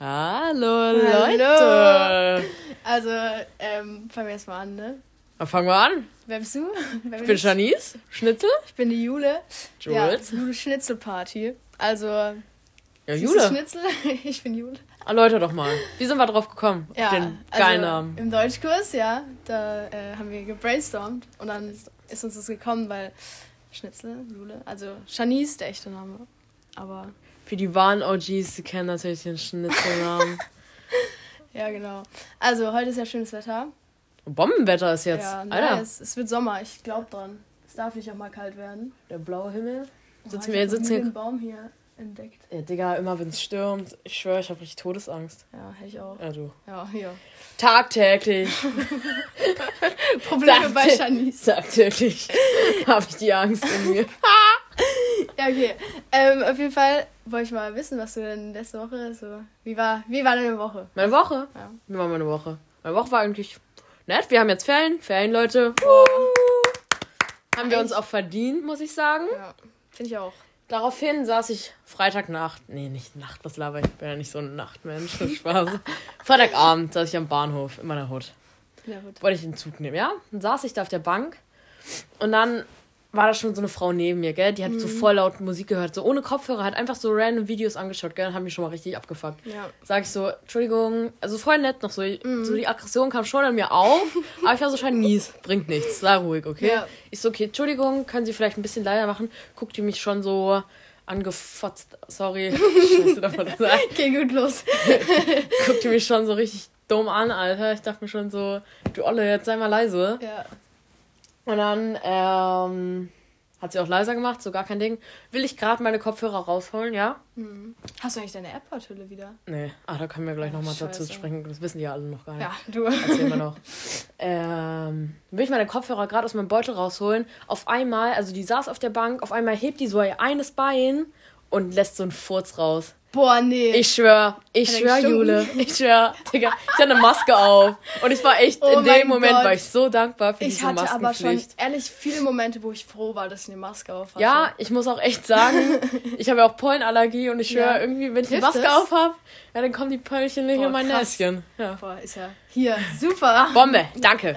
Hallo, Leute. Also, ähm, fangen wir jetzt mal an, ne? Na, fangen wir an. Wer bist du? Wer Ich bin Janice, Schnitzel. Ich bin die Jule. Jules. Ja, Jule Schnitzelparty. Also, Ja, Jule. Schnitzel? Ich bin Jule. Erläuter doch mal. Wie sind wir drauf gekommen? auf Ja, den geilen also, Namen. im Deutschkurs, ja, da äh, haben wir gebrainstormt und dann ist uns das gekommen, weil Schnitzel, Jule, also Janice, der echte Name. Aber, Für die wahren OGs, die kennen natürlich den Schnitzelnamen. ja, genau. Also, heute ist ja schönes Wetter. Bombenwetter ist jetzt. Ja, Alter, nice. Es wird Sommer, ich glaube dran. Es darf nicht auch mal kalt werden. der blaue Himmel. Oh, Sitzen ich wir sitzen hier. den Baum hier entdeckt. Ja, Digga, immer wenn es stürmt. Ich schwöre, ich habe richtig Todesangst. Ja, hätte ich auch. Ja, du. Ja, hier. Tagtäglich. Probleme bei Dachte- Janice. Tagtäglich habe ich die Angst in mir. Ja, okay. Ähm, auf jeden Fall wollte ich mal wissen, was du denn letzte Woche so. Wie war, wie war deine Woche? Meine Woche? Ja. Wie war meine Woche? Meine Woche war eigentlich nett. Wir haben jetzt Ferien. Ferien, Leute. Haben wir uns auch verdient, muss ich sagen. Ja, finde ich auch. Daraufhin saß ich Freitagnacht. Nee, nicht Nacht, was laber ich? Ich bin ja nicht so ein Nachtmensch. Spaß. Freitagabend saß ich am Bahnhof in meiner Hut. Ja. Wollte ich den Zug nehmen, ja? Dann saß ich da auf der Bank. Und dann war da schon so eine Frau neben mir, gell? Die hat so voll laut Musik gehört. So ohne Kopfhörer, hat einfach so random Videos angeschaut, gell? Und haben mich schon mal richtig abgefuckt. Ja. Sag ich so, Entschuldigung, also voll nett noch so. So die Aggression kam schon an mir auf. aber ich war so schon mies. Bringt nichts. Sei ruhig, okay? Ja. Ich so, okay, Entschuldigung, können Sie vielleicht ein bisschen leiser machen? Guckt die mich schon so angefotzt. Sorry. Scheiße, man das sagen? Okay, gut, los. Guckt die mich schon so richtig dumm an, Alter. Ich dachte mir schon so, du Olle, jetzt sei mal leise. Ja. Und dann ähm, hat sie auch leiser gemacht, so gar kein Ding. Will ich gerade meine Kopfhörer rausholen, ja? Hm. Hast du eigentlich deine AirPod-Hülle wieder? Nee, ah, da können wir gleich nochmal dazu sprechen. Das wissen die ja alle noch gar nicht. Ja, du. Erzählen wir noch. Ähm, will ich meine Kopfhörer gerade aus meinem Beutel rausholen. Auf einmal, also die saß auf der Bank, auf einmal hebt die so ihr eines Bein und lässt so einen Furz raus. Boah, nee. Ich schwör, ich Hat schwör? Jule. Ich schwör, Digga, ich hatte eine Maske auf. Und ich war echt, Oh in dem Moment Gott. war ich so dankbar für ich diese hatte aber schon Maskenpflicht. ehrlich viele Momente, wo ich froh war, dass ich eine Maske auf hatte. Ja, ich muss auch echt sagen, ich habe ja auch Pollenallergie und ich schwöre, Ja. irgendwie, wenn ich eine Maske auf habe, ja, dann kommen die Pöllchen nicht Boah, in mein krass. Näschen. Ja. Boah, ist ja hier super. Bombe, danke.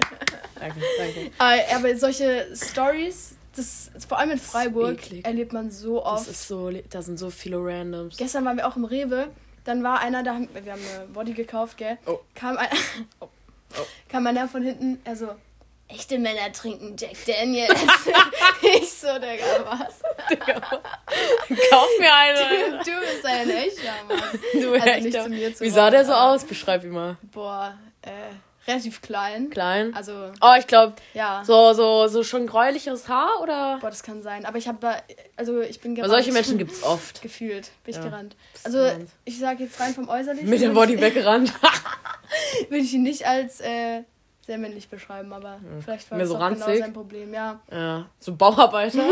danke, danke. Äh, aber solche Stories, das vor allem in Freiburg erlebt man so Das oft. ist so, da sind so viele Randoms. Gestern waren wir auch im Rewe. Dann war einer, da haben, wir haben eine Body gekauft, gell? Oh. Kam, ein, oh. kam einer von hinten, er so, echte Männer trinken Jack Daniels. ich so, Digga, was? Kauf mir eine. Du bist ein echter Mann. Du Also echter. nicht zu mir zu Wie sah der so aus? Beschreib ihn mal. Boah, äh, relativ klein. Klein. Also, Oh, ich glaube, ja. so, so, so schon gräuliches Haar oder? Boah, das kann sein. Aber ich habe da, also ich bin gerannt. solche Menschen gibt's oft. Gefühlt, bin ich Ja. gerannt. Also, gerannt. ich sage jetzt rein vom Äußerlichen. Mit würde Body weggerannt. Würde ich ihn nicht als äh, sehr männlich beschreiben, aber vielleicht war Mehr das so genau ranzig? sein Problem. Ja. ja, so Bauarbeiter.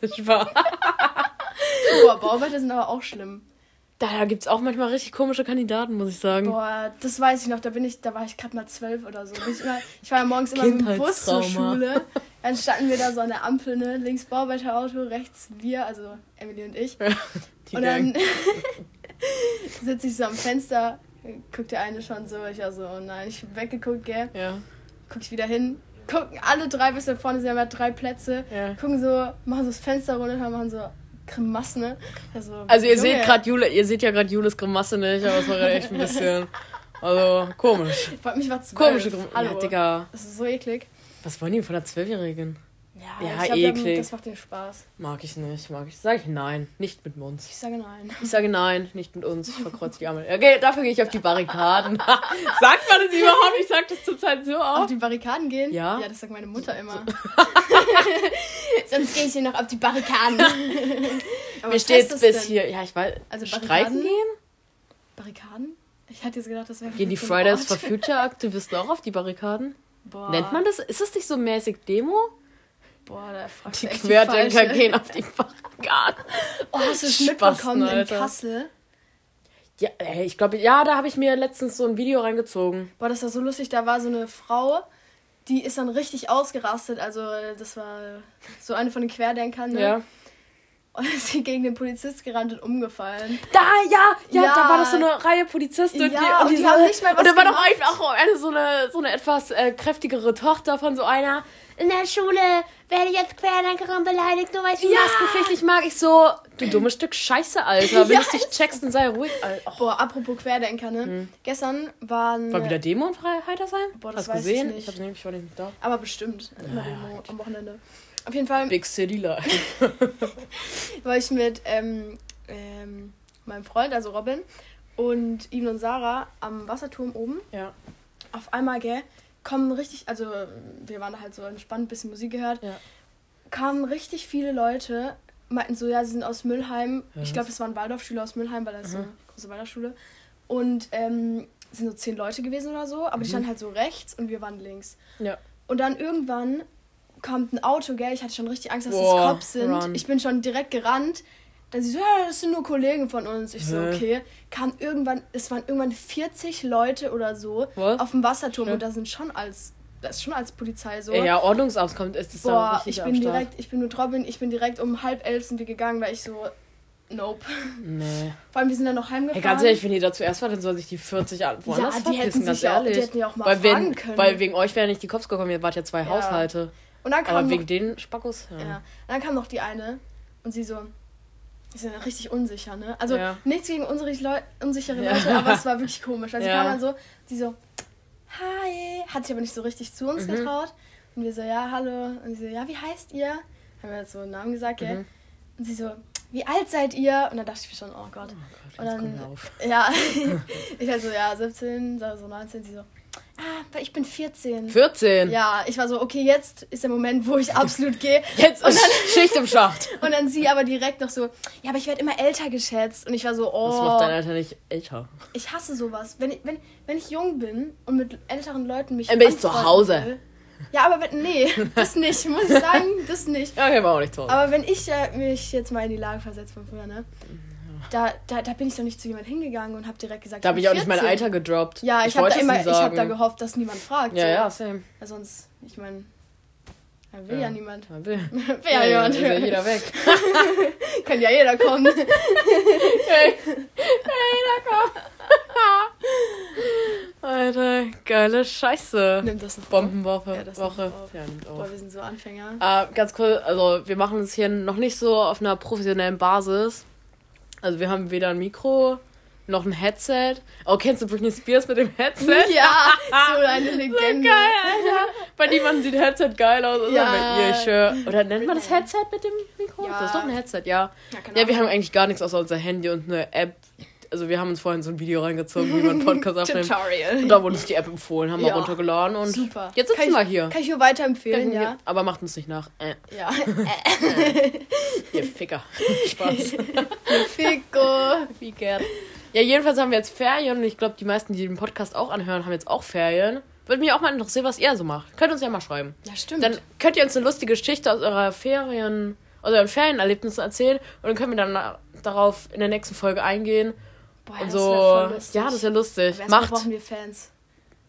ich war. Boah, Bauarbeiter sind aber auch schlimm. Da, da gibt's auch manchmal richtig komische Kandidaten, muss ich sagen. Boah, das weiß ich noch. Da bin ich, da war ich gerade mal zwölf oder so. Bin ich, immer, ich war ja morgens immer mit dem Bus zur. Schule. Dann standen wir da so an der Ampel, ne? Links Bauarbeiterauto, rechts wir, also Emily und ich. Und dann sitze ich so am Fenster, guckt der eine schon so, ich war so, oh nein, ich hab weggeguckt, gell? Ja, Guck ich wieder hin, gucken alle drei bis da vorne, sie haben ja drei Plätze, ja. gucken so, machen so das Fenster runter, machen so Grimassen, ne? Also, Also ihr Junge, seht gerade Jule, ihr seht ja gerade Jules Grimasse nicht, aber es war gerade echt ein bisschen. Also, komisch. Ich wollte mich war zwölf. Komische Grimasse. Hallo. Ja, Digga. Das ist so eklig. Was wollen die von der Zwölfjährigen? Ja, Ja, ich glaub, eklig. Das macht dir Spaß. Mag ich nicht, mag ich. Sag ich nein, nicht mit uns. Ich sage nein. Ich sage nein, nicht mit uns. Ich verkreuze die Arme. Okay, dafür gehe ich auf die Barrikaden. sagt man das überhaupt? Ich sag das zurzeit so Auf oft. die Barrikaden gehen? Ja. Ja, das sagt meine Mutter immer. Sonst gehe ich hier noch auf die Barrikaden. Aber Mir das bis denn? hier. Ja, ich weiß. Also Streiken Barrikaden? gehen? Barrikaden? Ich hatte jetzt gedacht, das wäre Gehen die Fridays for Future Aktivisten auch auf die Barrikaden? Boah. Nennt man das? Ist das nicht so mäßig Demo? Boah, da fragst Die Querdenker gehen auf die Barrikaden. Oh, hast du es mitbekommen in. Kassel? Ja, ey, ich glaube, ja, da habe ich mir letztens so ein Video reingezogen. Boah, das war so lustig. Da war so eine Frau, die ist dann richtig ausgerastet. Also, das war so eine von den Querdenkern. Ne? Ja. Und ist sie gegen den Polizist gerannt und umgefallen. Da, ja, ja, Ja. da war das so eine Reihe Polizisten und Ja, die, und die haben nicht mal was Und da war doch auch eine, so, eine, so eine etwas äh, kräftigere Tochter von so einer. In der Schule werde ich jetzt Querdenkerin beleidigt, nur weil ich Ja. Maskenpflicht nicht mag. Ich so, du dummes Stück Scheiße, Alter. Wenn Ja, du nicht checkst, dann sei ruhig, Alter. Boah, apropos Querdenker, ne? Gestern waren. Hm. war wieder Demo in Heitersheim? Boah, das Hast du weiß ich gesehen? nicht. hab's nämlich, ich war nicht da. Aber bestimmt. Immer Demo am Wochenende. Auf jeden Fall Big City Life. war ich mit ähm, ähm, meinem Freund, also Robin, und Ivan und Sarah am Wasserturm oben. Ja. Auf einmal, gell, kommen richtig, also wir waren halt so entspannt, bisschen Musik gehört, Ja. kamen richtig viele Leute, meinten so, ja, sie sind aus Müllheim. Ich Was? glaube, das waren Waldorfschüler aus Müllheim, weil das ist so Mhm. eine große Waldorfschule. Und ähm, es sind so zehn Leute gewesen oder so, aber die Mhm. standen halt so rechts und wir waren links. Ja. Und dann irgendwann kommt ein Auto, gell? Ich hatte schon richtig Angst, dass Boah, das Cops sind. run. Ich bin schon direkt gerannt. Dann sie so, ja, das sind nur Kollegen von uns. Ich so, okay. Kam irgendwann, es waren irgendwann 40 Leute oder so Was? auf dem Wasserturm Schön. und da sind schon als, das ist schon als Polizei so. Ja, Ordnungsamt kommt, ist das da Boah, richtig ich bin Start. direkt, ich bin mit Robin, ich bin direkt um halb elf sind wir gegangen, weil ich so, nope. Nee. Vor allem, wir sind dann noch heimgefahren. Hey, ganz ehrlich, wenn ihr da zuerst war, dann soll sich die 40 an- woanders ja, die hätten ganz sich ja auch, die ehrlich. hätten ja auch mal weil, fragen wenn, können. weil wegen euch wären nicht die Cops gekommen, ihr wart ja zwei Ja. Haushalte. Und dann kam Aber noch wegen den Spackos, ja. Ja. Und dann kam noch die eine und sie so, ist ja richtig unsicher, ne? Also Ja. nichts gegen unsere Leu unsichere Ja. Leute, aber es war wirklich komisch. Also sie Ja. kam dann so, sie so, hi, hat sich aber nicht so richtig zu uns Mhm. getraut. Und wir so, ja, hallo. Und sie so, ja, wie heißt ihr? Haben wir jetzt so einen Namen gesagt, gell? Mhm. Und sie so, wie alt seid ihr? Und dann dachte ich mir schon, oh Gott. Gott, Und dann-. Ja, ich halt so, ja, 17, so 19, sie so, ah, ich bin 14. 14. Ja, ich war so, okay, jetzt ist der Moment, wo ich absolut gehe. Jetzt ist Schicht im Schacht. Und dann sie aber direkt noch so, ja, aber ich werde immer älter geschätzt. Und ich war so, Das macht dein oh, Alter nicht älter. ich hasse sowas. Wenn ich, wenn, wenn ich jung bin und mit älteren Leuten mich. Dann bin ich zu Hause. will- Ja, aber wenn, nee, das nicht, muss ich sagen, das nicht. Ja, okay, war auch nicht zu Hause. Aber wenn ich äh, mich jetzt mal in die Lage versetze von früher, ne? Da, da, da bin ich doch nicht zu jemand hingegangen und habe direkt gesagt, Da habe ich auch nicht mein 14. Alter gedroppt. Ja, ich, habe wollte da immer, ich habe da gehofft, dass niemand fragt. Ja, so. ja, same. Weil sonst, ich meine, will Ja. ja, niemand. Man will. Will ja, jemand. Ist ja jeder weg. Kann ja jeder kommen. Hey. Hey, da komm. Alter, geile Scheiße. Nimm das noch. auf. Bombenwoche. Ja, das Woche. auf. Ja, nimmt auf. Boah, wir sind so Anfänger. Äh, ganz cool, also wir machen es hier noch nicht so auf einer professionellen Basis. Also wir haben weder ein Mikro noch ein Headset. Oh, kennst du Britney Spears mit dem Headset? Ja, so eine Legende. Geil, Alter. Bei niemandem sieht Headset geil aus. Oder, Ja. mit ihr, schwör. oder nennt man das. Headset mit dem Mikro? Ja. Das ist doch ein Headset, ja. Ja, keine Ja, wir haben eigentlich gar nichts außer unser Handy und eine App. Also wir haben uns vorhin so ein Video reingezogen, wie man einen Podcast aufnimmt. Tutorial. Und da wurde uns die App empfohlen, haben wir Ja. runtergeladen und Super. jetzt sitzen wir hier. Kann ich nur weiterempfehlen, ja. Aber macht uns nicht nach. Äh, Ja. ihr Ficker. Spaß. Fico. Ficker. Ja, jedenfalls haben wir jetzt Ferien und ich glaube, die meisten, die den Podcast auch anhören, haben jetzt auch Ferien. Würde mich auch mal interessieren, was ihr so macht. Könnt uns ja mal schreiben. Ja, stimmt. Dann könnt ihr uns eine lustige Geschichte aus eurer Ferien, aus euren Ferienerlebnissen erzählen und dann können wir dann darauf in der nächsten Folge eingehen. Boah, und das so. lustig. Ja, das ist ja lustig. Aber Macht. brauchen wir Fans.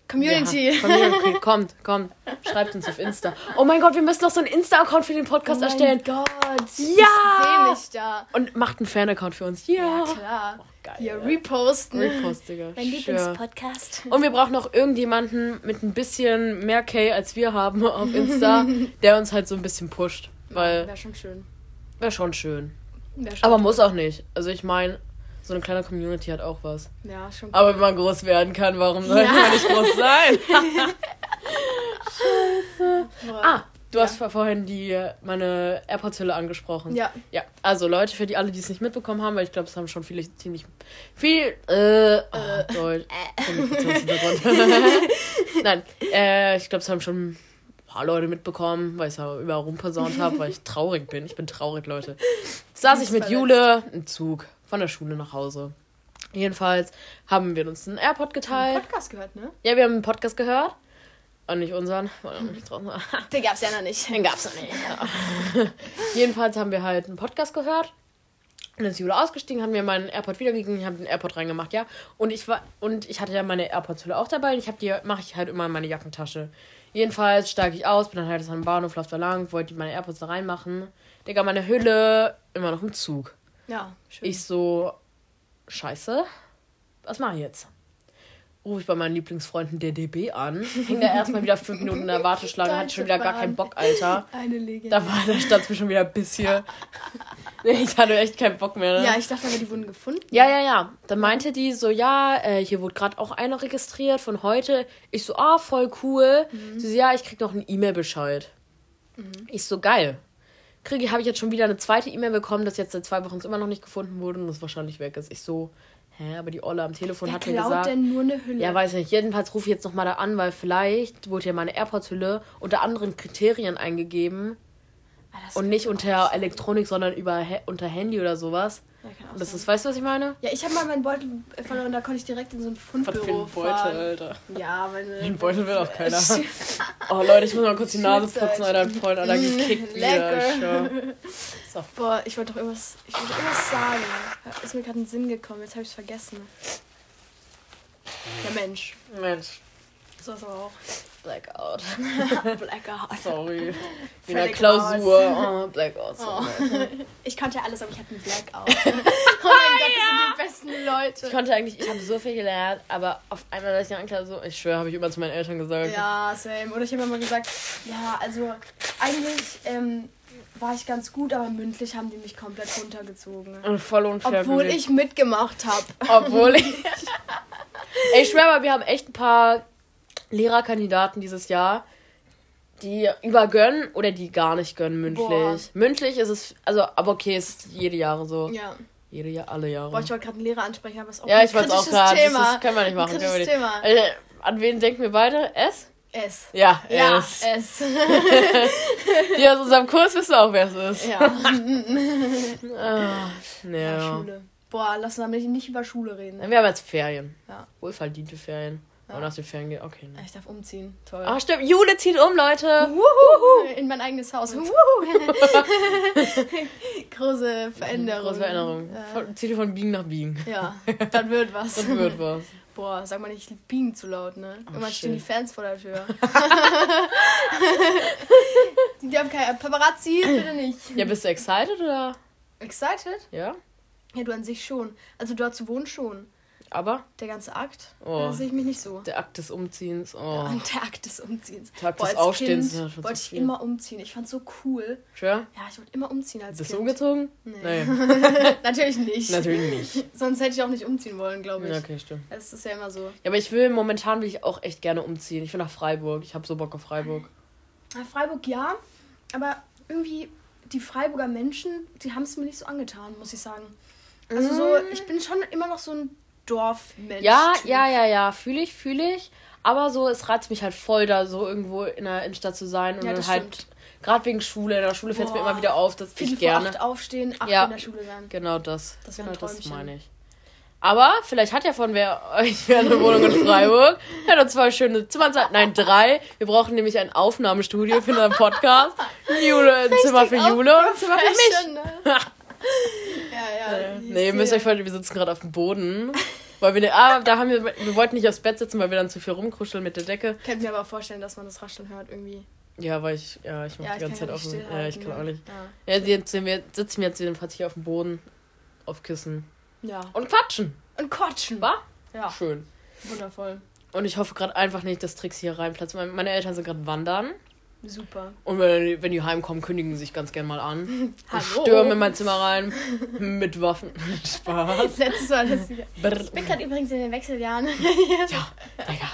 Community. Ja, Community. kommt, kommt. Schreibt uns auf Insta. Oh mein Gott, wir müssen noch so einen Insta-Account für den Podcast oh erstellen. mein Gott. Ja. Ich sehe mich da. Und macht einen Fan-Account für uns. Ja. Ja, klar. Geil. Hier reposten. Repost, Digga. Mein. Lieblingspodcast. Und wir brauchen noch irgendjemanden mit ein bisschen mehr K als wir haben auf Insta, der uns halt so ein bisschen pusht. Weil Wäre schon schön. wäre schon schön. Wär schon Aber muss auch nicht. Also ich meine, so eine kleine Community hat auch was. Ja, schon Aber wenn man groß werden kann, warum soll Ja. man nicht groß sein? Boah. ah, du Ja. hast vor- vorhin die meine AirPods-Hülle angesprochen. Ja. Ja, also Leute, für die alle, die es nicht mitbekommen haben, weil ich glaube, es haben schon viele ziemlich viel äh, oh, Deutsch. Kommunikationshintergrund. Nein, äh, ich glaube, es haben schon ein paar Leute mitbekommen, weil ich es ja überall rumposaunt habe, weil ich traurig bin. Ich bin traurig, Leute. Saß ich mit. Jule im Zug von der Schule nach Hause. Jedenfalls haben wir uns einen AirPod geteilt. Podcast gehört, ne? Ja, wir haben einen Podcast gehört. Und nicht unseren. weil noch nicht draußen war. Den gab's ja noch nicht. Den gab's noch nicht. Ja. Jedenfalls haben wir halt einen Podcast gehört. Und dann ist Jule ausgestiegen, haben mir meinen AirPod wiedergegeben, ich habe den AirPod reingemacht, ja. Und ich war und ich hatte ja meine AirPods-Hülle auch dabei und ich habe die mache ich halt immer in meine Jackentasche. Jedenfalls steige ich aus, bin dann halt am Bahnhof, lauf da lang, wollte meine AirPods da reinmachen. Digga, meine Hülle immer noch im Zug. Ja, schön. Ich so, scheiße, was mache ich jetzt? Rufe ich bei meinen Lieblingsfreunden der DB an. Hing da erstmal wieder fünf Minuten in der Warteschlange, hatte schon wieder gar keinen Bock, Alter. Eine Legende. Da, war, da stand es mir schon wieder bis hier. Ich hatte echt keinen Bock mehr. Ne? Ja, ich dachte aber, die wurden gefunden. Ja, ja, ja. Dann meinte die so, ja, äh, hier wurde gerade auch einer registriert von heute. Ich so, ah, voll cool. Sie so, ja, ich krieg noch einen E-Mail-Bescheid. Ich so, geil. Kriege, habe ich jetzt schon wieder eine zweite E-Mail bekommen, dass jetzt seit zwei Wochen immer noch nicht gefunden wurde und das wahrscheinlich weg ist. Ich so, hä, aber die Olle am Telefon Wer hat mir gesagt. denn nur eine Hülle? Ja, weiß nicht. Jedenfalls rufe ich jetzt nochmal da an, weil vielleicht wurde ja meine AirPods-Hülle unter anderen Kriterien eingegeben Ah, und nicht unter. Elektronik, sondern über unter Handy oder sowas. Ja, kann auch Und das sein. ist, weißt du, was ich meine? Ja, ich habe mal meinen Beutel verloren, da konnte ich direkt in so ein Fundbüro fahren. Alter. Ja, meine... Den Beutel will auch keiner. Oh Leute, ich muss mal kurz die Nase putzen, Alter. Ein Freund, Alter, gekickt wieder. So. Boah, ich wollte doch irgendwas, ich wollte irgendwas sagen. Ist mir gerade in den Sinn gekommen, jetzt habe ich es vergessen. Ja, Mensch. Mensch, So auch. Blackout. Blackout. Sorry. In der Klausur. Oh, Blackout. Oh. Ich kannte ja alles, aber ich hatte einen Blackout. oh mein Gott, das sind die besten Ich Leute. konnte eigentlich, ich habe so viel gelernt, aber auf einmal, dass ich in Klausur, ich schwöre, habe ich immer zu meinen Eltern gesagt. Ja, same. Oder ich habe immer gesagt, ja, also eigentlich ähm, war ich ganz gut, aber mündlich haben die mich komplett runtergezogen. Und voll unfair. Obwohl ich mitgemacht habe. Obwohl ich. Ey, ich schwöre wir haben echt ein paar Lehrerkandidaten dieses Jahr, die übergönnen oder die gar nicht gönnen mündlich. Boah. Mündlich ist es, also, aber okay, es ist jede Jahre so. Ja. Jede Jahr, alle Jahre. Boah, ich wollte gerade einen Lehrer ansprechen, aber es ist auch ja, ein ich wollte es auch kritisches gerade. Das Thema. ist- können wir nicht machen. Ein kritisches nicht. Thema. Äh, an wen denken wir beide? S? S. Ja, Ja, S. S. Die aus unserem Kurs wissen auch, wer es ist. ja. Ah, ja. ja. Schule. Boah, lass uns damit nicht über Schule reden. Wir haben jetzt Ferien. Ja. Wohlverdiente Ferien. Ja. Aber nach den Ferien geht, okay. Ne. Ich darf umziehen. Toll. Ah, stimmt. Jule zieht um, Leute. Wuhu. In mein eigenes Haus. Große Veränderung. Große Veränderung. Von, zieht von Biegen nach Biegen. Ja, dann wird was. Das wird was. Boah, sag mal nicht biegen zu laut, ne? Irgendwann stehen die. Fans vor der Tür. die haben keine Paparazzi, bitte nicht. Ja, bist du excited oder? Excited? Ja. Ja, du an sich schon. Also dort zu wohnen schon. Aber Der ganze Akt, Oh. da sehe ich mich nicht so. der Akt des Umziehens. Oh. Ja, der Akt des Umziehens. Tag Boah, des Aufstehens. Kind ja, wollte zu ich viel. immer umziehen. Ich fand's so cool. Schwör? Ja, ich wollte immer umziehen als Bist du Kind. umgezogen? Nee. Nee. Natürlich nicht. Natürlich nicht. Sonst hätte ich auch nicht umziehen wollen, glaube ich. Ja, okay, stimmt. Das ist ja immer so. Ja, aber ich will, momentan will ich auch echt gerne umziehen. Ich will nach Freiburg. Ich habe so Bock auf Freiburg. Ja, Freiburg ja, aber irgendwie die Freiburger Menschen, die haben es mir nicht so angetan, muss ich sagen. Also so, ich bin schon immer noch so ein Dorfmensch. Ja, ja, ja, ja. Fühle ich, fühle ich. Aber so, es reizt mich halt voll, da so irgendwo in der Innenstadt zu sein. Und Ja, dann halt, gerade wegen Schule, in der Schule fällt es mir immer wieder auf, dass ich gerne. acht aufstehen, acht Ja. in der Schule sein. Genau das. Das genau das meine ich. Aber vielleicht hat ja von wer euch eine Wohnung in Freiburg. Hat noch zwei schöne Zimmer. Nein, drei. Wir brauchen nämlich ein Aufnahmestudio für unseren Podcast. Jule, ein Zimmer für Jule und ein Zimmer für mich. ja, ja. ich Nee, ihr müsst euch vorstellen, wir sitzen gerade auf dem Boden. Weil wir, ne, ah, da haben wir, wir wollten nicht aufs Bett sitzen, weil wir dann zu viel rumkruscheln mit der Decke. Ich könnte mir aber vorstellen, dass man das Rascheln hört irgendwie. Ja, weil ich, ja, ich mach Ja, die ganze Zeit ja auf dem, ja, ich kann auch ne? nicht. Ja, jetzt sind wir, sitzen wir jetzt jedenfalls hier auf dem Boden, auf Kissen Ja. ja. und quatschen. Und quatschen. War? Ja, Schön. wundervoll. Und ich hoffe gerade einfach nicht, dass Trix hier reinplatzt. Meine meine Eltern sind gerade wandern. Super. Und wenn die, wenn die heimkommen, kündigen sie sich ganz gern mal an. Hallo. Stürmen in mein Zimmer rein. mit Waffen. Spaß. Letztes Mal das wieder. Brr. Ich bin gerade übrigens in den Wechseljahren. Ja, Digga.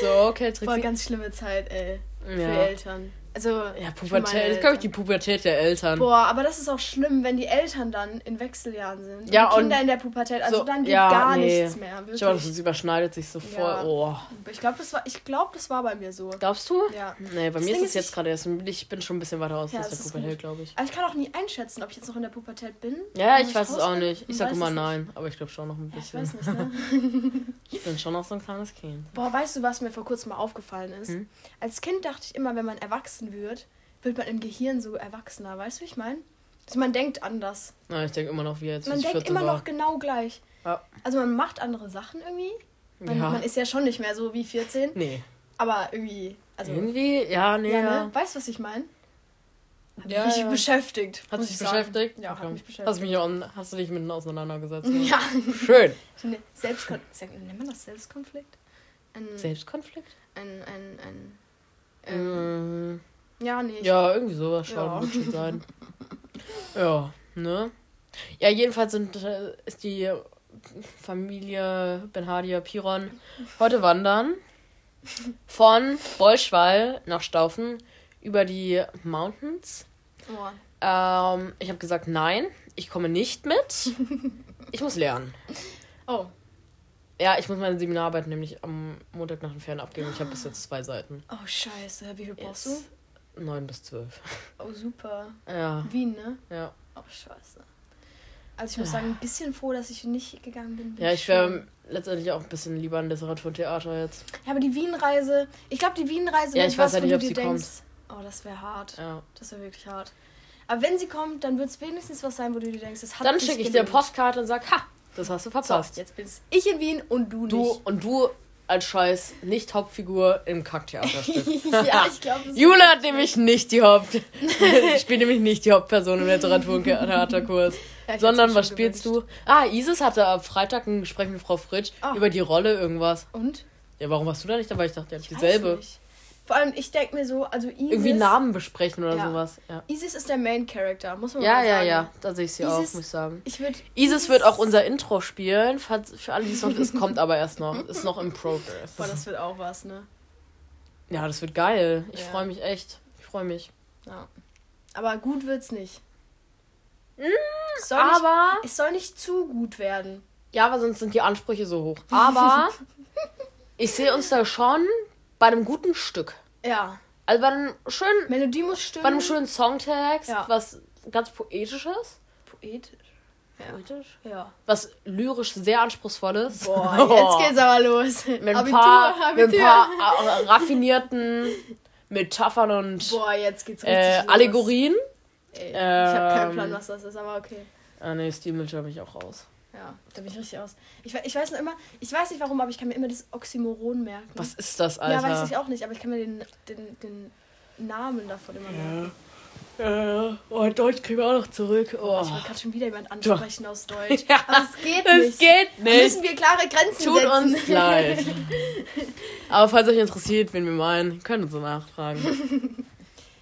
So, okay, Boah, Trixi. ganz schlimme Zeit, ey. Für Ja. Eltern. Also. Ja, Pubertät. Das ist, glaube ich, die. Pubertät der Eltern. Boah, aber das ist auch schlimm, wenn die Eltern dann in Wechseljahren sind. Ja, die Kinder und in der Pubertät, also so- dann geht ja, gar nee. nichts mehr. Ich glaube, Wirklich. das überschneidet sich so voll. Ja. Oh. Ich glaube, das, war, ich glaub, das war bei mir so. Glaubst du? Ja. Nee, bei Das mir ist es jetzt ich- gerade erst. Ich bin schon ein bisschen weiter aus Ja, aus der Pubertät, glaube ich. Aber ich kann auch nie einschätzen, ob ich jetzt noch in der Pubertät bin. Ja, Ob ich weiß es auch nicht. Ich Man sag weiß immer nein, aber ich glaube schon noch ein Ja, ich bisschen. weiß nicht, ne? Ich bin schon noch so ein kleines Kind. Boah, weißt du, was mir vor kurzem mal aufgefallen ist? Hm? Als Kind dachte ich immer, wenn man erwachsen wird, wird man im Gehirn so erwachsener. Weißt du, wie ich meine? Also man denkt anders. Na, ich denke immer noch wie jetzt, Man denkt 14 immer war. noch genau gleich. Ja. Also man macht andere Sachen irgendwie. Man, ja. man ist ja schon nicht mehr so wie 14, nee. aber irgendwie. Also, Irgendwie, ja, nee, ja, ja. ne? Weißt du, was ich meine? Hat ja, mich ja. beschäftigt. Hat sich beschäftigt? Ja, okay. hat mich beschäftigt. Hast, mich auch, hast du dich mit auseinandergesetzt? Ja. Schön. Selbstkonflikt. Nennt man das Selbstkonflikt? Ein, Selbstkonflikt? Ein, ein, ein. Ähm, ja, nee. Ja, irgendwie sowas schon. Ja. Wird schon sein. ja, ne? Ja, jedenfalls sind, äh, ist die Familie Benhadia Piron heute wandern. Von Bolschwall nach Staufen über die Mountains. Oh. Ähm, ich habe gesagt, nein, ich komme nicht mit. Ich muss lernen. Oh. Ja, ich muss meine Seminararbeit nämlich am Montag nach den Ferien abgeben. Ich habe bis jetzt zwei Seiten. Oh, scheiße. Wie viel brauchst du? Neun bis zwölf. Oh, super. Ja. Wien, ne? Ja. Oh, scheiße. Also ich muss sagen, ein bisschen froh, dass ich nicht gegangen bin. bin ja, ich wäre letztendlich auch ein bisschen lieber an Literatur und Theater jetzt. Ja, aber die Wien-Reise, ich glaube, die Wien-Reise ja, ich weiß ja nicht, ob sie denkst, kommt. Oh, das wäre hart. Ja. Das wäre wirklich hart. Aber wenn sie kommt, dann wird es wenigstens was sein, wo du dir denkst, das hat Dann schicke ich dir Postkarte und sag, ha, das hast du verpasst. So, jetzt bin ich in Wien und du nicht. Du und du als scheiß Nicht-Hauptfigur im Kacktheaterstück. ja, ich glaube. Jule hat nämlich nicht die Haupt. ich spiele nämlich nicht die Hauptperson im Literatur- und Theaterkurs. Ja, sondern was spielst gewünscht. du? Ah, Isis hatte am Freitag ein Gespräch mit Frau Fritsch oh. über die Rolle irgendwas. Und? Ja, warum warst du da nicht dabei? Ich dachte, ja, dieselbe. Vor allem, ich denke mir so, also Isis. Irgendwie Namen besprechen oder ja. sowas. Ja. Isis ist der Main Character, muss man ja, mal sagen. Ja, ja, ja, da sehe ich sie Isis, auch, muss ich sagen. Ich würd, Isis, Isis wird auch unser Intro spielen. Für alle, die es noch ist, kommt aber erst noch. Ist noch im Progress. Boah, das wird auch was, ne? Ja, das wird geil. Ich freue mich echt. Ich freue mich. Ja. Aber gut wird's nicht. Mm, es aber. Nicht, es soll nicht zu gut werden. Ja, aber sonst sind die Ansprüche so hoch. Aber ich sehe uns da schon bei einem guten Stück. Ja. Also bei einem schönen. Melodie muss stimmen. Bei einem schönen Songtext, ja. was ganz poetisches. Poetisch? Ja. Poetisch? Ja. Was lyrisch sehr anspruchsvolles. Boah, jetzt geht's aber los. Mit ein Abitur, paar, Abitur. Mit ein paar äh, raffinierten Metaphern und Boah, jetzt geht's äh, Allegorien. Ey, ich habe keinen Plan, was das ist, aber okay. Ah, nee, Stilmittel habe ich auch raus. Ja, da bin ich richtig aus. Ich, ich weiß noch immer, ich weiß nicht warum, aber ich kann mir immer das Oxymoron merken. Was ist das, Alter? Ja, weiß ich auch nicht, aber ich kann mir den, den, den Namen davon immer merken. Ja. Oh, Deutsch kriegen wir auch noch zurück. Oh. Ich wollte gerade schon wieder jemand ansprechen aus Deutsch. ja, aber es geht nicht. Es geht nicht. Da müssen wir klare Grenzen Tut setzen. uns leid. aber falls euch interessiert, wen wir meinen, könnt ihr so nachfragen.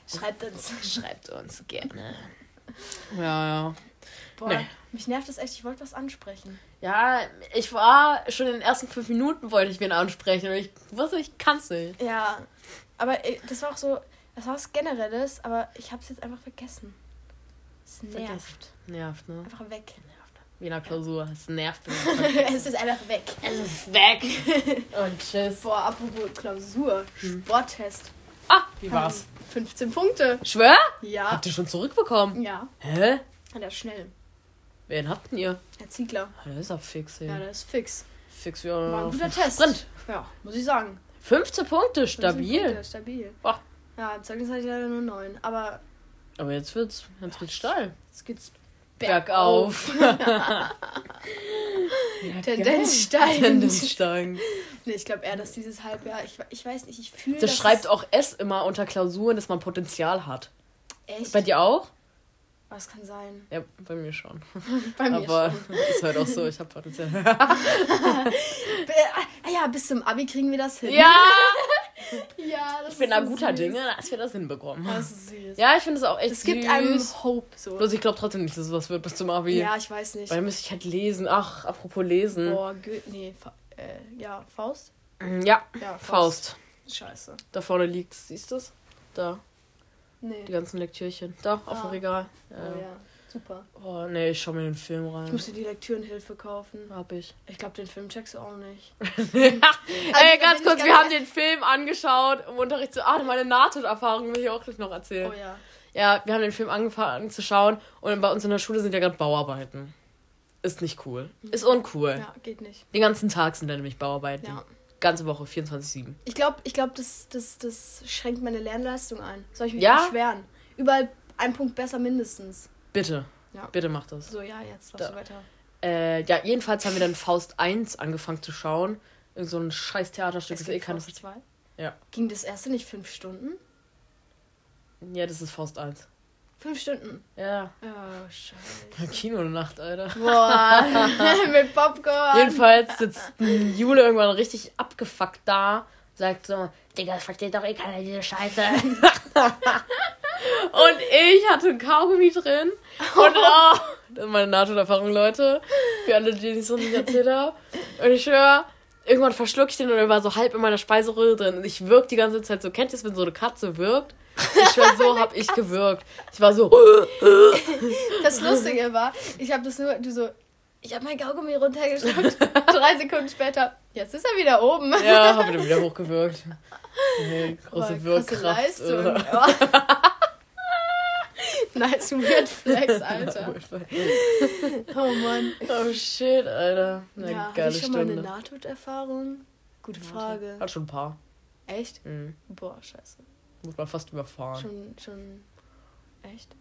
Schreibt uns. Schreibt uns gerne. Ja, ja. Boah, nee. mich nervt das echt. Ich wollte was ansprechen. Ja, ich war schon in den ersten fünf Minuten wollte ich wen ansprechen. Und ich wusste, ich kann es nicht. Ja, aber äh, das war auch so, das war was Generelles, aber ich habe es jetzt einfach vergessen. Es nervt. Vergesst. Nervt, ne? Einfach weg. Nervt. Wie in der Klausur. Es nervt. es ist einfach weg. Es ist weg. Und tschüss. Boah, apropos Klausur. Hm. Sporttest. Ah, wie war's? 15 Punkte. Schwör? Ja. Habt ihr schon zurückbekommen? Ja. Hä? Ist schnell. Wen habt ihr? Herr Ziegler. Der ist auch fix, ey. Ja, der ist fix. Fix wie War ein guter Test. Sprint. Ja, muss ich sagen. 15 Punkte, stabil. 15 Punkte, stabil. Boah. Ja, im Zeugnis hatte ich leider nur 9. Aber. Aber jetzt wird's, jetzt wird's steil. Jetzt geht's bergauf. bergauf. Tendenz steigend. Tendenz steigend. Nee, ich glaube eher, dass dieses Halbjahr, ich, ich weiß nicht, ich fühle. Das schreibt auch S immer unter Klausuren, dass man Potenzial hat. Echt? Bei dir auch? Was kann sein? Ja, bei mir schon. bei mir Aber schon. ist halt auch so, ich habe Potenzial. ah ja, bis zum Abi kriegen wir das hin. Ja! ja, das Ich bin da so guter süß. Dinge, dass wir das hinbekommen. Das ist süß. Ja, ich finde es auch echt Es gibt süß. einem Hope so. Bloß ich glaube trotzdem nicht, dass es was wird bis zum Abi. Ja, ich weiß nicht. Weil dann müsste ich halt lesen. Ach, apropos lesen. Boah, Goethe, nee, Fa äh, ja, Faust? Ja, Ja, Faust. Scheiße. Da vorne liegt, siehst du es? Da, Nee. die ganzen Lektürchen. Da, auf dem Ah. Regal. Oh Ja. ja, super. Oh, nee, ich schau mir den Film rein. muss dir die Lektürenhilfe kaufen. Hab ich. Ich glaube, den Film checkst du auch nicht. Ey, da ganz bin kurz, ich wir ganz haben den Film angeschaut im Unterricht zu. Ah, meine Nahtoderfahrung will ich auch gleich noch erzählen. Oh ja. Ja, wir haben den Film angefangen zu schauen und bei uns in der Schule sind ja gerade Bauarbeiten. Ist nicht cool. Ist uncool. Ja, geht nicht. Den ganzen Tag sind da nämlich Bauarbeiten. Ja. Ganze Woche, 24-7. Ich glaube, ich glaub, das, das, das schränkt meine Lernleistung ein. Soll ich mich Ja? beschweren? Überall ein Punkt besser mindestens. Bitte. Ja. Bitte mach das. So, ja, jetzt Da. darfst du weiter. Äh, ja, jedenfalls haben wir dann Faust 1 angefangen zu schauen. Irgend so ein scheiß Theaterstück. Es ist eh keine. Faust 2? Ja. Ging das erste nicht fünf Stunden? Ja, das ist Faust 1. Fünf Stunden. Ja. Oh, scheiße. Kinonacht, Alter. Boah, mit Popcorn. Jedenfalls sitzt Jule irgendwann richtig abgefuckt da, sagt so, Digga, das versteht doch eh keiner diese Scheiße. und ich hatte ein Kaugummi drin. Und oh, das ist meine Nahtoderfahrung, Leute. Für alle, die es noch nicht erzählt haben. Und ich schwör, irgendwann verschluck ich den und er war so halb in meiner Speiseröhre drin. Und ich wirk die ganze Zeit so. Kennt ihr es, wenn so eine Katze wirkt? Ich schwör, so hab ich gewirkt. Ich war so. Das Lustige war, ich habe das nur, du so, ich habe mein Kaugummi runtergeschluckt. Drei Sekunden später, jetzt ist er wieder oben. Ja, hab ihn wieder hochgewirkt. Nee, große Boah, Wirkkraft. Leistung. nice Weird Flex, Alter. Oh Mann. Oh shit, Alter. Eine ja, geile ich schon mal eine Stunde. Nahtoderfahrung? Gute Frage. Hat schon ein paar. Echt? Mhm. Boah, scheiße. Muss man fast überfahren. Schon, schon. Echt?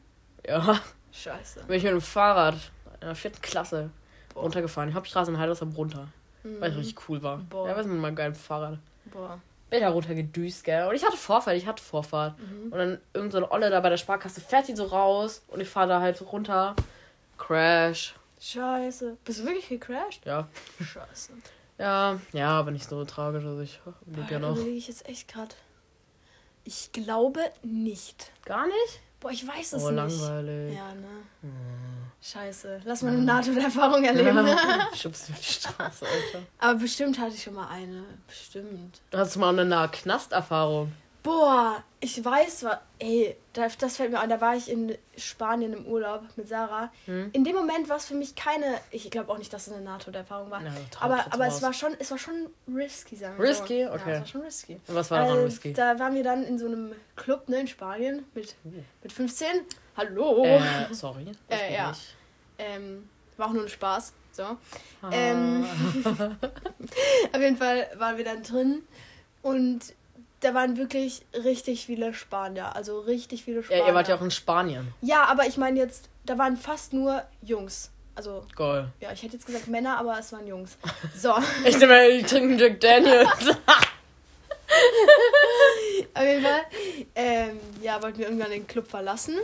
Ja. Scheiße. Bin ich mit dem Fahrrad in der vierten Klasse Boah. runtergefahren. Die Hauptstraße in Heidersheim runter. Weil ich Mhm. richtig cool war. Boah. Ja, was mit meinem geilen Fahrrad. Boah. Bin da runtergedüst, gell. Und ich hatte Vorfahrt, ich hatte Vorfahrt. Mhm. Und dann irgend so eine Olle da bei der Sparkasse fährt die so raus und ich fahre da halt so runter. Crash. Scheiße. Bist du wirklich gecrashed? Ja. Scheiße. Ja, ja, aber nicht so tragisch. Also ich lebe ja noch. ich jetzt echt gerade. Ich glaube nicht. Gar nicht? Boah, ich weiß es Oh, nicht. langweilig. Ja, ne? Scheiße. Lass mal eine NATO-Erfahrung erleben. Schubst du die Straße, Alter. Aber bestimmt hatte ich schon mal eine. Bestimmt. Hast du mal eine nahe Knasterfahrung? Boah, ich weiß was. Ey, da- das fällt mir an. Da war ich in Spanien im Urlaub mit Sarah. Hm? In dem Moment war es für mich keine. Ich glaube auch nicht, dass es eine NATO-Erfahrung war. Ja, aber aber raus. es war schon, es war schon risky, sagen wir Risky? so. Okay. Ja, es war schon risky. Und Was war daran Äh, risky? Da waren wir dann in so einem Club ne, in Spanien mit, Uh. mit 15. Hallo. Äh, sorry. das Äh, ja. Ähm, war auch nur ein Spaß. So. Ah. Ähm, Auf jeden Fall waren wir dann drin und da waren wirklich richtig viele Spanier. Also richtig viele Spanier. ja, ihr wart ja auch in Spanien. Ja, aber ich meine jetzt, da waren fast nur Jungs. Also, Geil. ja, ich hätte jetzt gesagt Männer, aber es waren Jungs. So, auf Ich nehme die trinken Jack Daniels. jeden Fall. Ähm, ja, wollten wir irgendwann den Club verlassen.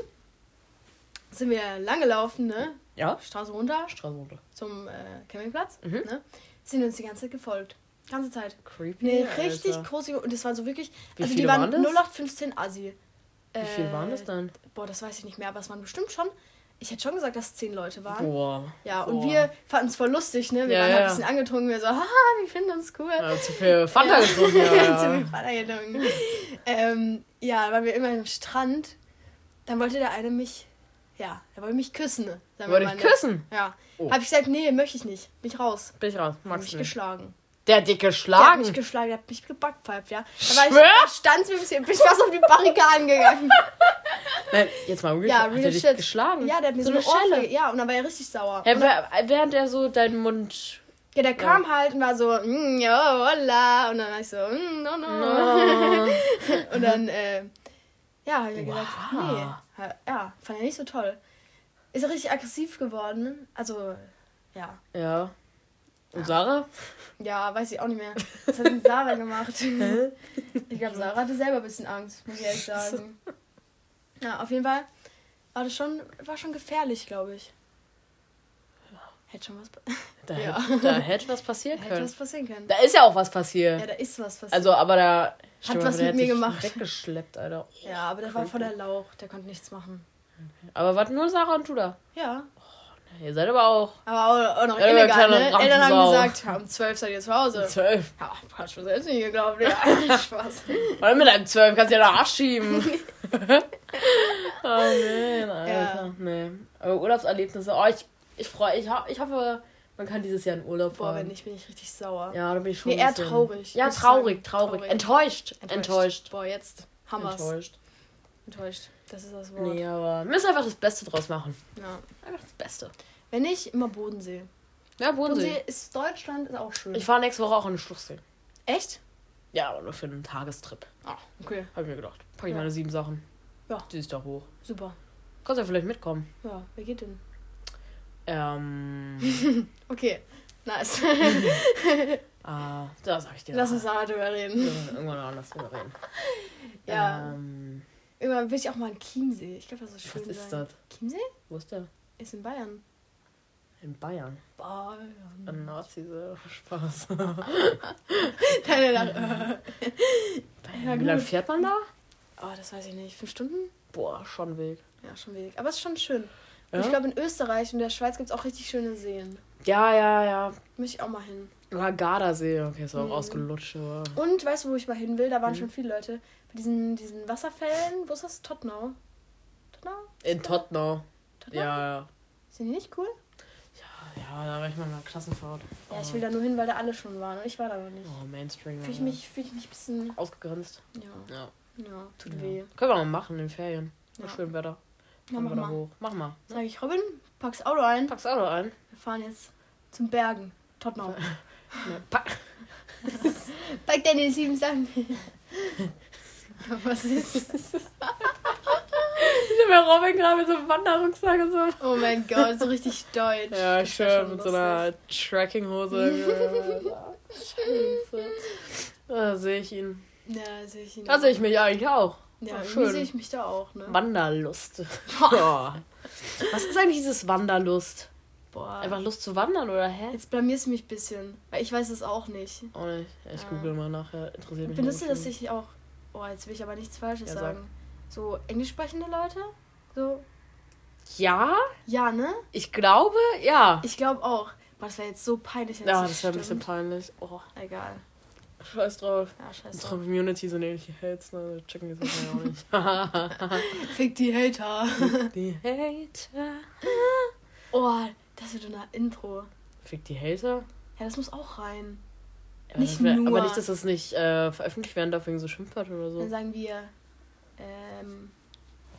Sind wir lang gelaufen, ne? ja? Straße runter Straße runter. zum äh, Campingplatz. Mhm. Ne? Sind uns die ganze Zeit gefolgt. Ganze Zeit. Creepy. Nee, Alter. richtig große. Und das war so wirklich. Wie also viele die waren waren das? 0815 Asi. Wie viel waren das dann? Boah, das weiß ich nicht mehr, aber es waren bestimmt schon. Ich hätte schon gesagt, dass es zehn Leute waren. Boah. Ja, und Boah. wir fanden es voll lustig, ne? Wir Ja, waren halt ja. ein bisschen angetrunken, wir so, haha, wir finden uns cool. Ja, zu viel Fanta getrunken. Ja, Zu viel Fanta getrunken. ähm, ja, waren wir immer am Strand. Dann wollte der eine mich, ja, er wollte mich küssen. Wollte ich ne? küssen? Ja. Oh. Hab ich gesagt, nee, möchte ich nicht. Bin ich raus. Bin ich raus. Hab Magst mich du nicht. geschlagen. Der hat dich Der hat geschlagen. mich geschlagen, der hat mich gebackpfeift, ja. Da war ich, da stand mir ein bisschen, bin ich fast auf die Barrikaden gegangen. Nein, jetzt mal real. Ja, hat real er dich shit. geschlagen? Ja, der hat mir so, so eine. Ohrfeige. Ja, und dann war er richtig sauer. Und dann, während er so deinen Mund. ja, der kam halt und war so, mm, ja, hola. Und dann war ich so, mm, no, no. Oh. Und dann, äh, ja, hab ich mir gesagt, Wow. nee. Ja, fand er nicht so toll. Ist er richtig aggressiv geworden. Also, ja. Ja. Und Sarah? Ja, weiß ich auch nicht mehr. Was hat denn Sarah gemacht? ich glaube, Sarah hatte selber ein bisschen Angst, muss ich ehrlich sagen. Ja, auf jeden Fall war das schon, war schon gefährlich, glaube ich. Hätte schon was, Da, Ja. hätte, da hätte was passieren hätte können. was passieren können. Da ist ja auch was passiert. Ja, da ist was passiert. also, aber da. mal was mit mir gemacht. Weggeschleppt, Alter. ja, aber der war voll der Lauch, der konnte nichts machen. Aber was nur Sarah und du da? Ja, Ihr seid aber auch aber auch, noch Ja, illegal, ne? Eltern haben gesagt, um 12 seid ihr zu Hause. zwölf. Ja, hast du selbst nicht geglaubt, ja. Spaß. Weil mit einem zwölf kannst du ja da Arsch schieben. oh nein, Alter. Ja. Nee. Aber Urlaubserlebnisse. Oh, ich, ich freue ich, ich hoffe, man kann dieses Jahr in Urlaub Boah, fahren. wenn nicht, bin ich richtig sauer. Ja, da bin ich schon. Nee, eher traurig, Ja, traurig, traurig, Traurig. Enttäuscht. Enttäuscht. Boah, jetzt Hammers. Enttäuscht. Enttäuscht. Das ist das Wort. Nee, aber wir müssen einfach das Beste draus machen. Ja. Einfach das Beste. Wenn nicht, immer Bodensee. Ja, Bodensee. Bodensee ist Deutschland, ist auch schön. Ich fahre nächste Woche auch in den Schluchsee. Echt? Ja, aber nur für einen Tagestrip. Ah, okay. Hab ich mir gedacht. Pack ich Ja. meine sieben Sachen. Ja. Die ist da hoch. Super. Kannst ja vielleicht mitkommen. Ja, wer geht denn? Ähm. Okay. Nice. ah, da sag ich dir. Lass uns da drüber reden. Irgendwann anders drüber reden. Ja. Ähm, Irgendwann will ich auch mal einen Chiemsee. Ich glaube, das ist schön. Was ist sein. das? Chiemsee? Wo ist der? Ist in Bayern. In Bayern. Bayern. Ein Nazi, so Spaß. Deine Lache. Ja, Wie lange fährt man da? Oh, das weiß ich nicht. Fünf Stunden? Boah, schon Weg. Ja, schon wenig. Aber es ist schon schön. Ja? ich glaube, in Österreich und der Schweiz gibt es auch richtig schöne Seen. Ja, ja, ja. Möchte ich auch mal hin. Oder Gardasee. Okay, ist auch Mhm. ausgelutscht, aber. Und weißt du, wo ich mal hin will? Da waren Mhm. schon viele Leute. Bei diesen, diesen Wasserfällen. Wo ist das? Tottenau? Tottenau? In Tottenau. Tottenau? Ja, ja. Sind die nicht cool? Ja, da war ich mal in einer Klassenfahrt. Ja, ich will da nur hin, weil da alle schon waren. Und ich war da noch nicht. Oh, Mainstream. Fühle ich ja. mich, fühl ich mich ein bisschen. Ausgegrenzt. Ja, Ja. ja tut ja. weh. Können wir mal machen in den Ferien. Ja. Ja. Schön Wetter. Ja, mach mal. hoch. Mach mal. Sag ich, Robin, pack's Auto ein. Pack's Auto ein. Wir fahren jetzt zum Bergen. Tottenau. Ja, pack. Pack deine sieben Sachen. Was ist? Ich habe ja Robin gerade mit so einem Wanderrucksack und so. Oh mein Gott, so richtig deutsch. Ja, Das schön mit so einer Trackinghose. Scheiße. Da sehe ich ihn. Ja, sehe ich ihn. Da sehe ich mich eigentlich auch. Ja, schön. sehe ich mich da auch, ne? Wanderlust. Boah. Was ist eigentlich dieses Wanderlust? Boah. Einfach Lust zu wandern oder hä? Jetzt blamierst du mich ein bisschen, weil ich weiß es auch nicht. Oh nicht. Ich Ah. google mal nachher. Interessiert mich. Aber das sich auch? Oh, jetzt will ich aber nichts Falsches Ja, sag. sagen. So englisch sprechende Leute? So? Ja, Ja, ne? ich glaube, ja. Ich glaube auch. Boah, das wäre jetzt so peinlich, Ja, das wäre ein bisschen peinlich. Oh, Egal. Scheiß drauf. Ja, scheiße. Unsere Community sind ähnliche Hates, ne? Checken die Sachen ja auch nicht. Fick die Hater. die Hater. Oh, das wird ein Intro. Fick die Hater? Ja, das muss auch rein. Ja, Nicht wär, nur. Aber nicht, dass das nicht äh, veröffentlicht werden darf wegen so Schimpfwörter oder Dann so. sagen wir, ähm,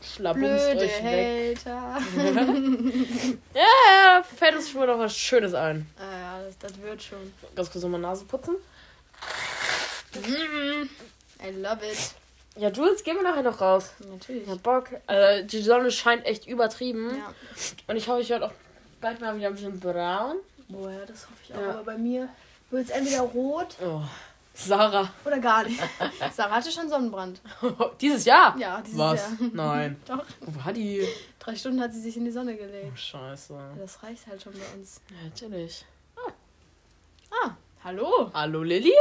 Schlappumst euch weg. Hater. Ja, ja, fällt uns schon mal noch was Schönes ein. ah, ja, das, das wird schon. Ganz kurz nochmal Nase putzen. Mm, I love it. Ja, Jules, gehen wir nachher noch raus. Natürlich. Ich hab Bock. Äh, die Sonne scheint echt übertrieben. Ja. Und ich hoffe, ich werde auch bald mal wieder ein bisschen braun. Boah, ja, das hoffe ich auch. Ja. Aber bei mir wird es entweder rot Oh. Sarah. oder gar nicht. Sarah hatte schon Sonnenbrand. Dieses Jahr? Ja, dieses Was? Jahr. Nein. Doch. Wo war die? Drei Stunden hat sie sich in die Sonne Oh, gelegt. scheiße. Ja, Das reicht halt schon bei uns. Ja, natürlich. Ah, hallo. Hallo Lilly?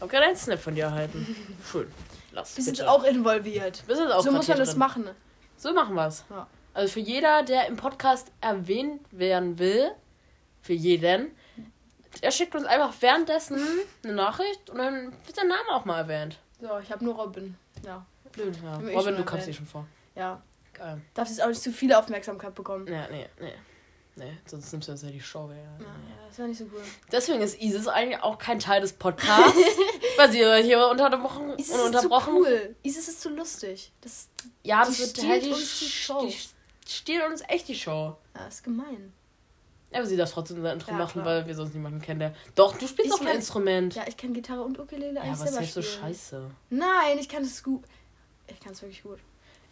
Hab gerade einen Snap von dir erhalten. Schön. Lass Wir sind bitte. auch involviert. Wir sind auch So muss man das drin. machen. So machen wir's. Ja. Also für jeder, der im Podcast erwähnt werden will, für jeden, der schickt uns einfach währenddessen eine Nachricht und dann wird der Name auch mal erwähnt. So, ich habe nur Robin. Ja. Blöd, ja. Haben wir eh Robin, schon du kommst erwähnt. hier schon vor. Ja. Geil. Darf jetzt auch nicht zu viel Aufmerksamkeit bekommen. Ja, nee, nee. Nee, sonst nimmst du uns ja die Show. Ja. Ja, ja, das wäre nicht so cool. Deswegen ist Isis eigentlich auch kein Teil des Podcasts, weil sie hier unterbrochen Isis und ist zu unterbrochen. cool. Isis ist zu lustig. Das Ja, Die das wird halt die, uns die Show. Die stiehlt uns echt die Show. ja, ist gemein. Ja, aber sie darf trotzdem unser Intro Ja, machen, klar. weil wir sonst niemanden kennen, der. Doch, du spielst Ich auch ein Instrument. Ja, ich kann Gitarre und Ukulele Ja, eigentlich aber ist selber halt so spielen. scheiße. Nein, ich kann es gut. Ich kann es wirklich gut.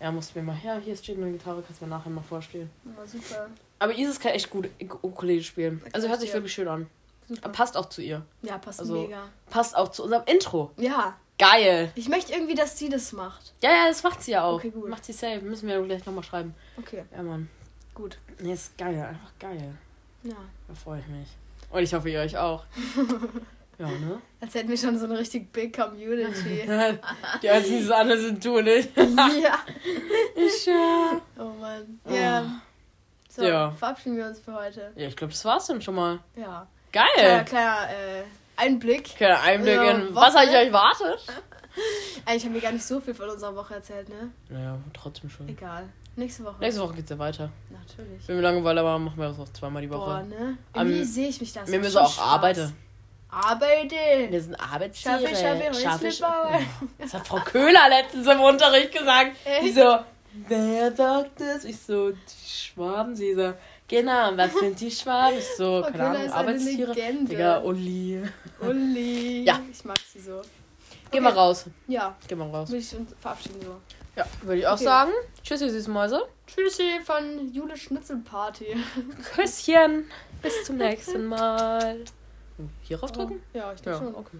Ja, musst du mir mal. Ja, hier steht eine Gitarre, kannst du mir nachher mal vorspielen. Ja, super. Aber Isis kann echt gut Ukulele spielen. Also hört ich sich wirklich schön an. super. Passt auch zu ihr. Ja, passt Also- mega. Passt auch zu unserem Intro. Ja, Geil. ich möchte irgendwie, dass sie das macht. Ja, ja, das macht sie ja auch. Okay, gut. Macht sie safe. Müssen wir gleich nochmal schreiben. Okay, Ja, Mann. gut. Nee, ist geil. Einfach geil. Ja. Da freue ich mich. Und ich hoffe, ihr euch auch. ja, ne? Als hätten wir schon so eine richtig big Community. Die einzigen, die so andere sind du nicht. ja. Ich, ja. Oh Mann. Oh. So, Ja. verabschieden wir uns für heute. Ja, ich glaube, das war's dann schon mal. Ja. Kleiner, Geil. kleiner äh, Einblick. Kleiner Einblick in, was Woche. euch euch wartet. Eigentlich haben wir gar nicht so viel von unserer Woche erzählt, ne? Naja, trotzdem schon. Egal. Nächste Woche. Nächste Woche geht's ja weiter. Natürlich. Wenn wir Langeweile haben, machen wir das auch zweimal die Boah, Woche. ne? Am- Irgendwie sehe ich mich das. wir müssen auch Spaß. arbeiten. Arbeite! Wir sind Arbeitstiere. Schaffe, schaffe, Schaffe. Das hat Frau Köhler letztens im Unterricht gesagt. Die so, wer sagt das? Ich so, die Schwaben. Sie so, genau, was sind die Schwaben? Ich so, Frau keine Ahnung, Arbeitstiere. Legende. Digga, Uli. Uli. Ja. Ich mag sie so. Geh mal raus. Ja, Geh mal raus. würde ich uns verabschieden so. Ja, würde ich auch Okay. sagen. Tschüss, ihr süßen Mäuse. Tschüssi von Jule Schnitzelparty. Küsschen. Bis zum nächsten Mal. Hier rauf drücken? Ja, ich denke Ja, schon. okay.